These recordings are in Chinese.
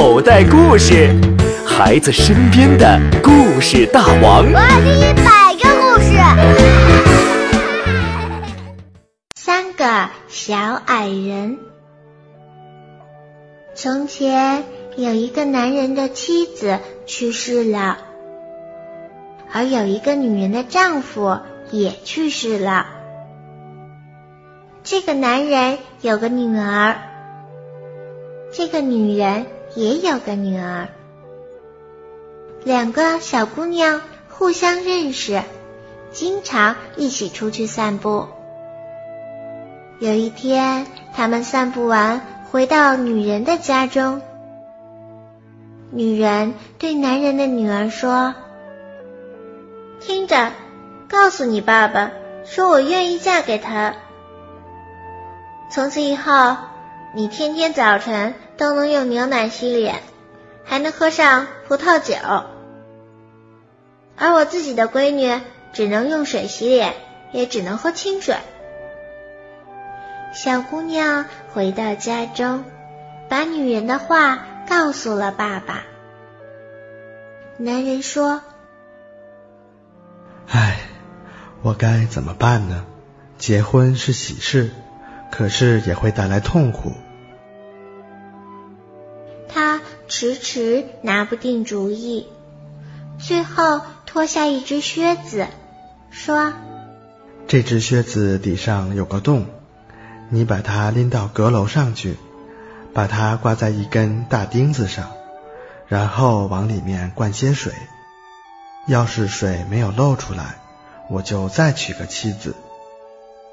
口袋故事，孩子身边的故事大王。我要听一百个故事。三个小矮人。从前有一个男人的妻子去世了，而有一个女人的丈夫也去世了。这个男人有个女儿，这个女人也有个女儿。两个小姑娘互相认识，经常一起出去散步。有一天，他们散步完，回到女人的家中。女人对男人的女儿说：“听着，告诉你爸爸，说我愿意嫁给他。从此以后，你天天早晨都能用牛奶洗脸，还能喝上葡萄酒。而我自己的闺女只能用水洗脸，也只能喝清水。”小姑娘回到家中，把女人的话告诉了爸爸。男人说：“唉，我该怎么办呢？结婚是喜事，可是也会带来痛苦。”迟迟拿不定主意，最后脱下一只靴子，说：“这只靴子底上有个洞。”你把它拎到阁楼上去，把它挂在一根大钉子上，然后往里面灌些水。要是水没有漏出来，我就再娶个妻子；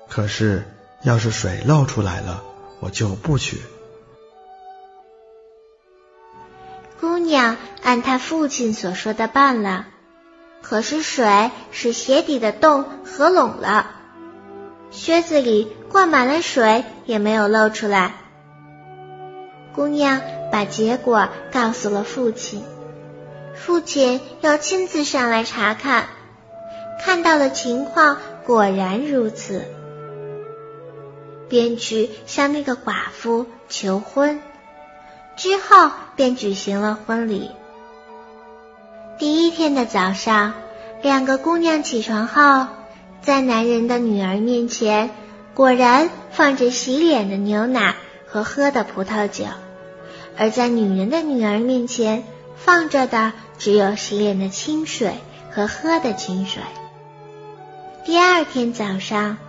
可是要是水漏出来了，我就不娶。姑娘按他父亲所说的办了，可是水使鞋底的洞合拢了。靴子里灌满了水，也没有漏出来。姑娘把结果告诉了父亲，父亲要亲自上来查看，看到了情况果然如此，便去向那个寡妇求婚，之后便举行了婚礼。第一天的早上，两个姑娘起床后。在男人的女儿面前，果然放着洗脸的牛奶和喝的葡萄酒；而在女人的女儿面前，放着的只有洗脸的清水和喝的清水。第二天早上，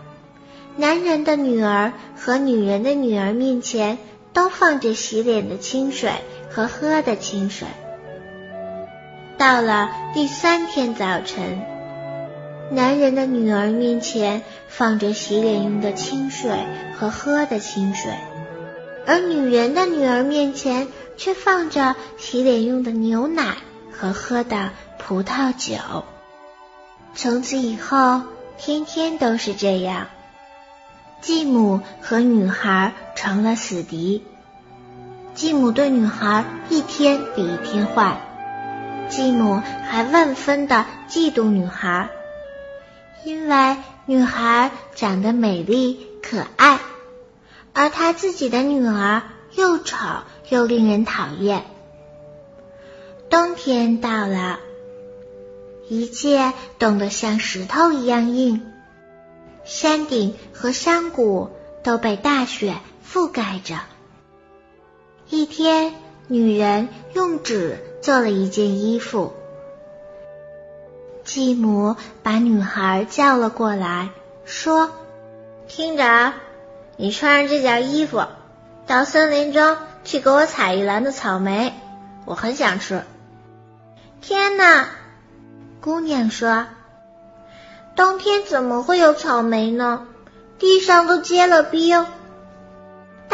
男人的女儿和女人的女儿面前都放着洗脸的清水和喝的清水。到了第三天早晨。男人的女儿面前放着洗脸用的清水和喝的清水，而女人的女儿面前却放着洗脸用的牛奶和喝的葡萄酒。从此以后，天天都是这样。继母和女孩成了死敌。继母对女孩一天比一天坏，继母还万分的嫉妒女孩。因为女孩长得美丽可爱，而她自己的女儿又丑又令人讨厌。冬天到了，一切冻得像石头一样硬，山顶和山谷都被大雪覆盖着。一天，女人用纸做了一件衣服。继母把女孩叫了过来，说：“听着，你穿上这件衣服，到森林中去给我采一篮子草莓，我很想吃。”天哪！姑娘说：“冬天怎么会有草莓呢？地上都结了冰，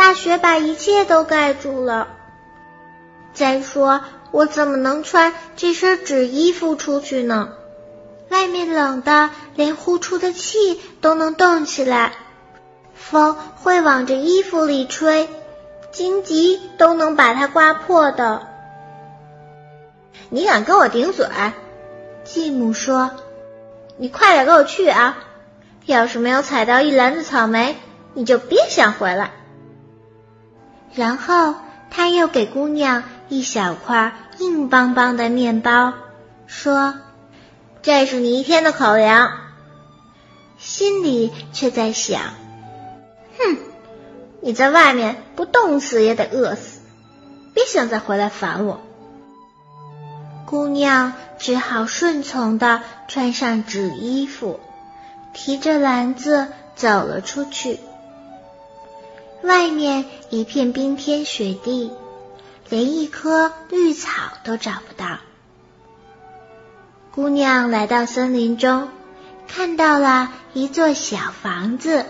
大雪把一切都盖住了。再说，我怎么能穿这身纸衣服出去呢？”外面冷的，连呼出的气都能动起来，风会往这衣服里吹，荆棘都能把它刮破的。你敢跟我顶嘴？继母说：“你快点跟我去啊！要是没有采到一篮子草莓，你就别想回来。”然后他又给姑娘一小块硬邦邦的面包，说：“这是你一天的口粮。”心里却在想：“哼，你在外面不冻死也得饿死，别想再回来烦我。”姑娘只好顺从的穿上纸衣服，提着篮子走了出去。外面一片冰天雪地，连一棵绿草都找不到。姑娘来到森林中，看到了一座小房子，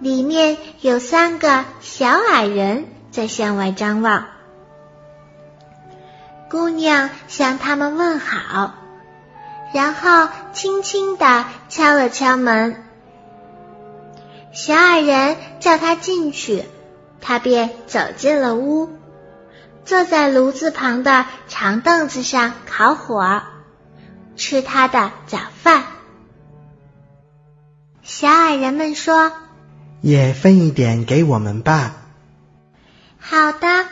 里面有三个小矮人在向外张望。姑娘向他们问好，然后轻轻地敲了敲门。小矮人叫他进去，他便走进了屋，坐在炉子旁的长凳子上烤火，吃他的早饭。小矮人们说：“也分一点给我们吧。”好的。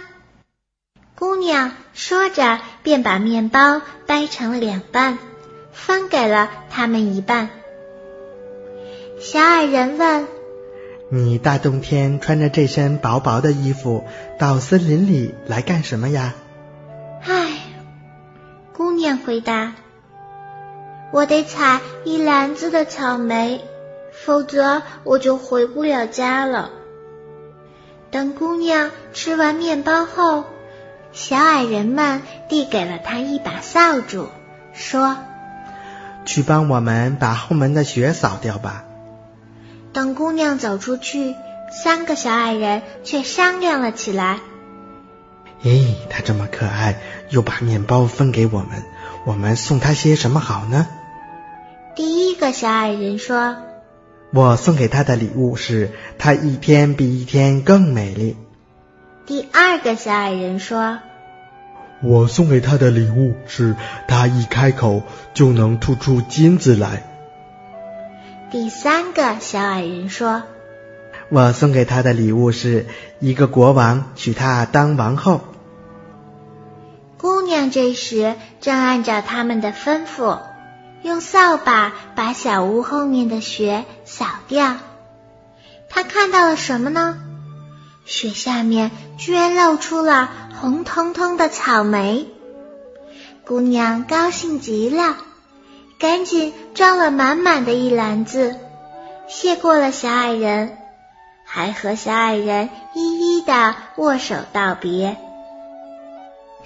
姑娘说着，便把面包掰成了两半，分给了他们一半。小矮人问：“你大冬天穿着这身薄薄的衣服到森林里来干什么呀？”唉，姑娘回答：“我得采一篮子的草莓，否则我就回不了家了。”等姑娘吃完面包后。小矮人们递给了她一把扫帚，说：“去帮我们把后门的雪扫掉吧。”等姑娘走出去，三个小矮人却商量了起来：“咦，他这么可爱，又把面包分给我们，我们送他些什么好呢？”第一个小矮人说：“我送给他的礼物是，他一天比一天更美丽。”第二个小矮人说：“我送给他的礼物是，他一开口就能吐出金子来。”第三个小矮人说：“我送给他的礼物是一个国王娶她当王后。”姑娘这时正按照他们的吩咐，用扫把把小屋后面的雪扫掉。她看到了什么呢？雪下面居然露出了红彤彤的草莓，姑娘高兴极了，赶紧装了满满的一篮子，谢过了小矮人，还和小矮人一一的握手道别，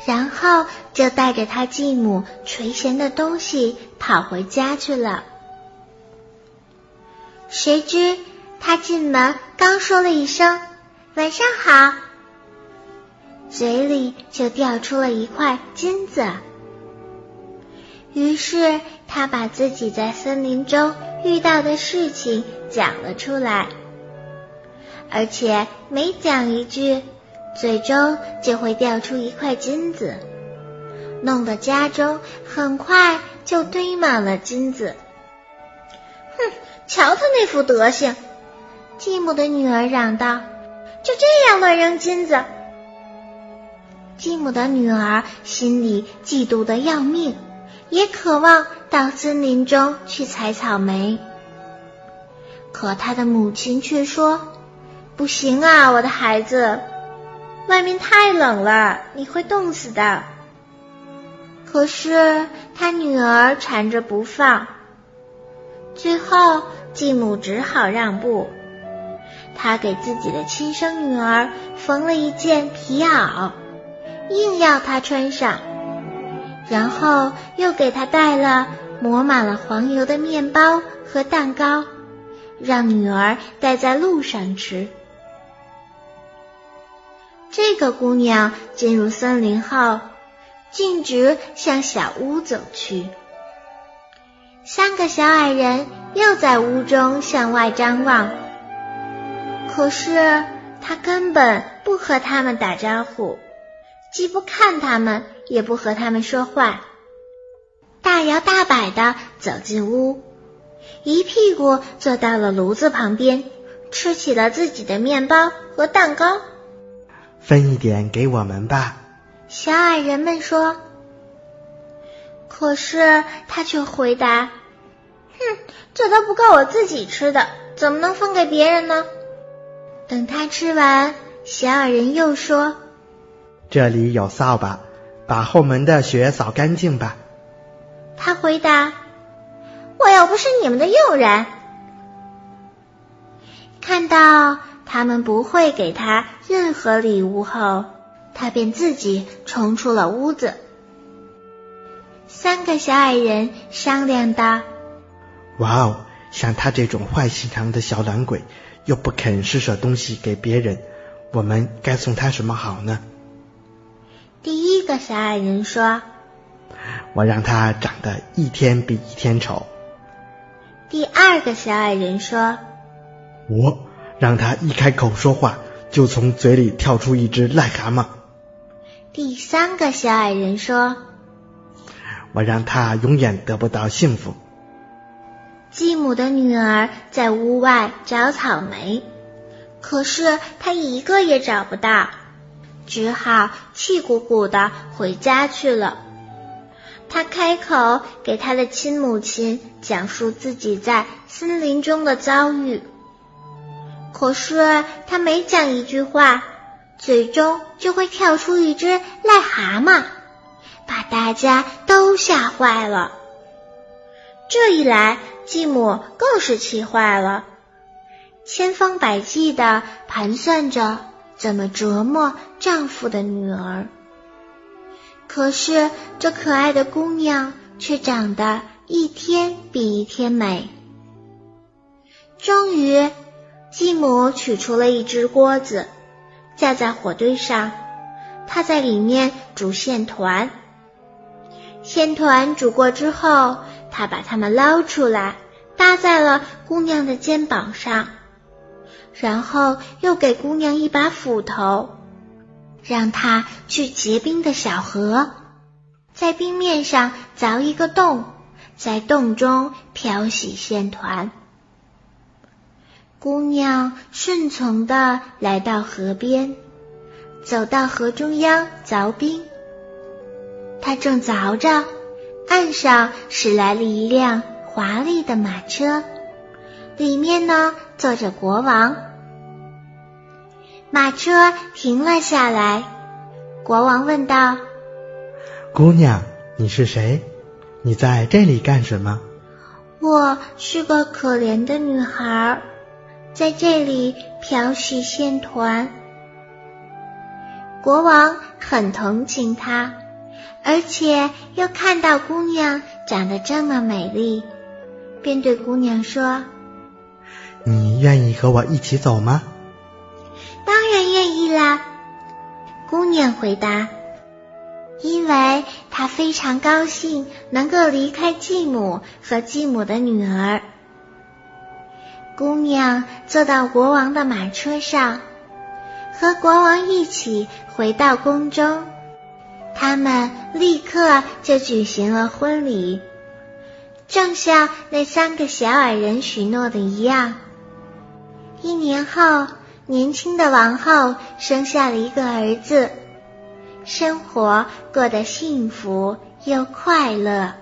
然后就带着他继母垂涎的东西跑回家去了。谁知他进门刚说了一声。晚上好，嘴里就掉出了一块金子。于是他把自己在森林中遇到的事情讲了出来，而且每讲一句，最终就会掉出一块金子，弄得家中很快就堆满了金子。哼，瞧他那副德行！继母的女儿嚷道。就这样乱扔金子，继母的女儿心里嫉妒的要命，也渴望到森林中去采草莓。可他的母亲却说：“不行啊，我的孩子，外面太冷了，你会冻死的。”可是她女儿缠着不放，最后继母只好让步。他给自己的亲生女儿缝了一件皮袄，硬要她穿上，然后又给她带了抹满了黄油的面包和蛋糕，让女儿带在路上吃。这个姑娘进入森林后，径直向小屋走去。三个小矮人又在屋中向外张望。可是他根本不和他们打招呼，既不看他们，也不和他们说话，大摇大摆的走进屋，一屁股坐到了炉子旁边，吃起了自己的面包和蛋糕。分一点给我们吧。小矮人们说。可是他却回答：“哼，这都不够我自己吃的，怎么能分给别人呢？”等他吃完，小矮人又说：“这里有扫把，把后门的雪扫干净吧。”他回答：“我又不是你们的佣人。”看到他们不会给他任何礼物后，他便自己冲出了屋子。三个小矮人商量道：“哇哦，像他这种坏心肠的小懒鬼，又不肯施舍东西给别人，我们该送他什么好呢？”第一个小矮人说：“我让他长得一天比一天丑。”第二个小矮人说：“我让他一开口说话，就从嘴里跳出一只癞蛤蟆。”第三个小矮人说。我让他永远得不到幸福。继母的女儿在屋外找草莓，可是她一个也找不到，只好气鼓鼓的回家去了。她开口给她的亲母亲讲述自己在森林中的遭遇，可是她每讲一句话，嘴中就会跳出一只癞蛤蟆。把大家都吓坏了。这一来，继母更是气坏了，千方百计的盘算着怎么折磨丈夫的女儿。可是，这可爱的姑娘却长得一天比一天美。终于，继母取出了一只锅子，架在火堆上，她在里面煮线团。线团煮过之后，他把它们捞出来，搭在了姑娘的肩膀上，然后又给姑娘一把斧头，让她去结冰的小河，在冰面上凿一个洞，在洞中漂洗线团。姑娘顺从的来到河边，走到河中央凿冰。他正凿着，岸上驶来了一辆华丽的马车，里面呢坐着国王。马车停了下来，国王问道：“姑娘，你是谁？你在这里干什么？”“我是个可怜的女孩，在这里漂洗线团。”国王很同情她。而且又看到姑娘长得这么美丽，便对姑娘说：“你愿意和我一起走吗？”“当然愿意啦。”姑娘回答，因为她非常高兴能够离开继母和继母的女儿。姑娘坐到国王的马车上，和国王一起回到宫中。他们立刻就举行了婚礼，正像那三个小矮人许诺的一样。一年后，年轻的王后生下了一个儿子，生活过得幸福又快乐。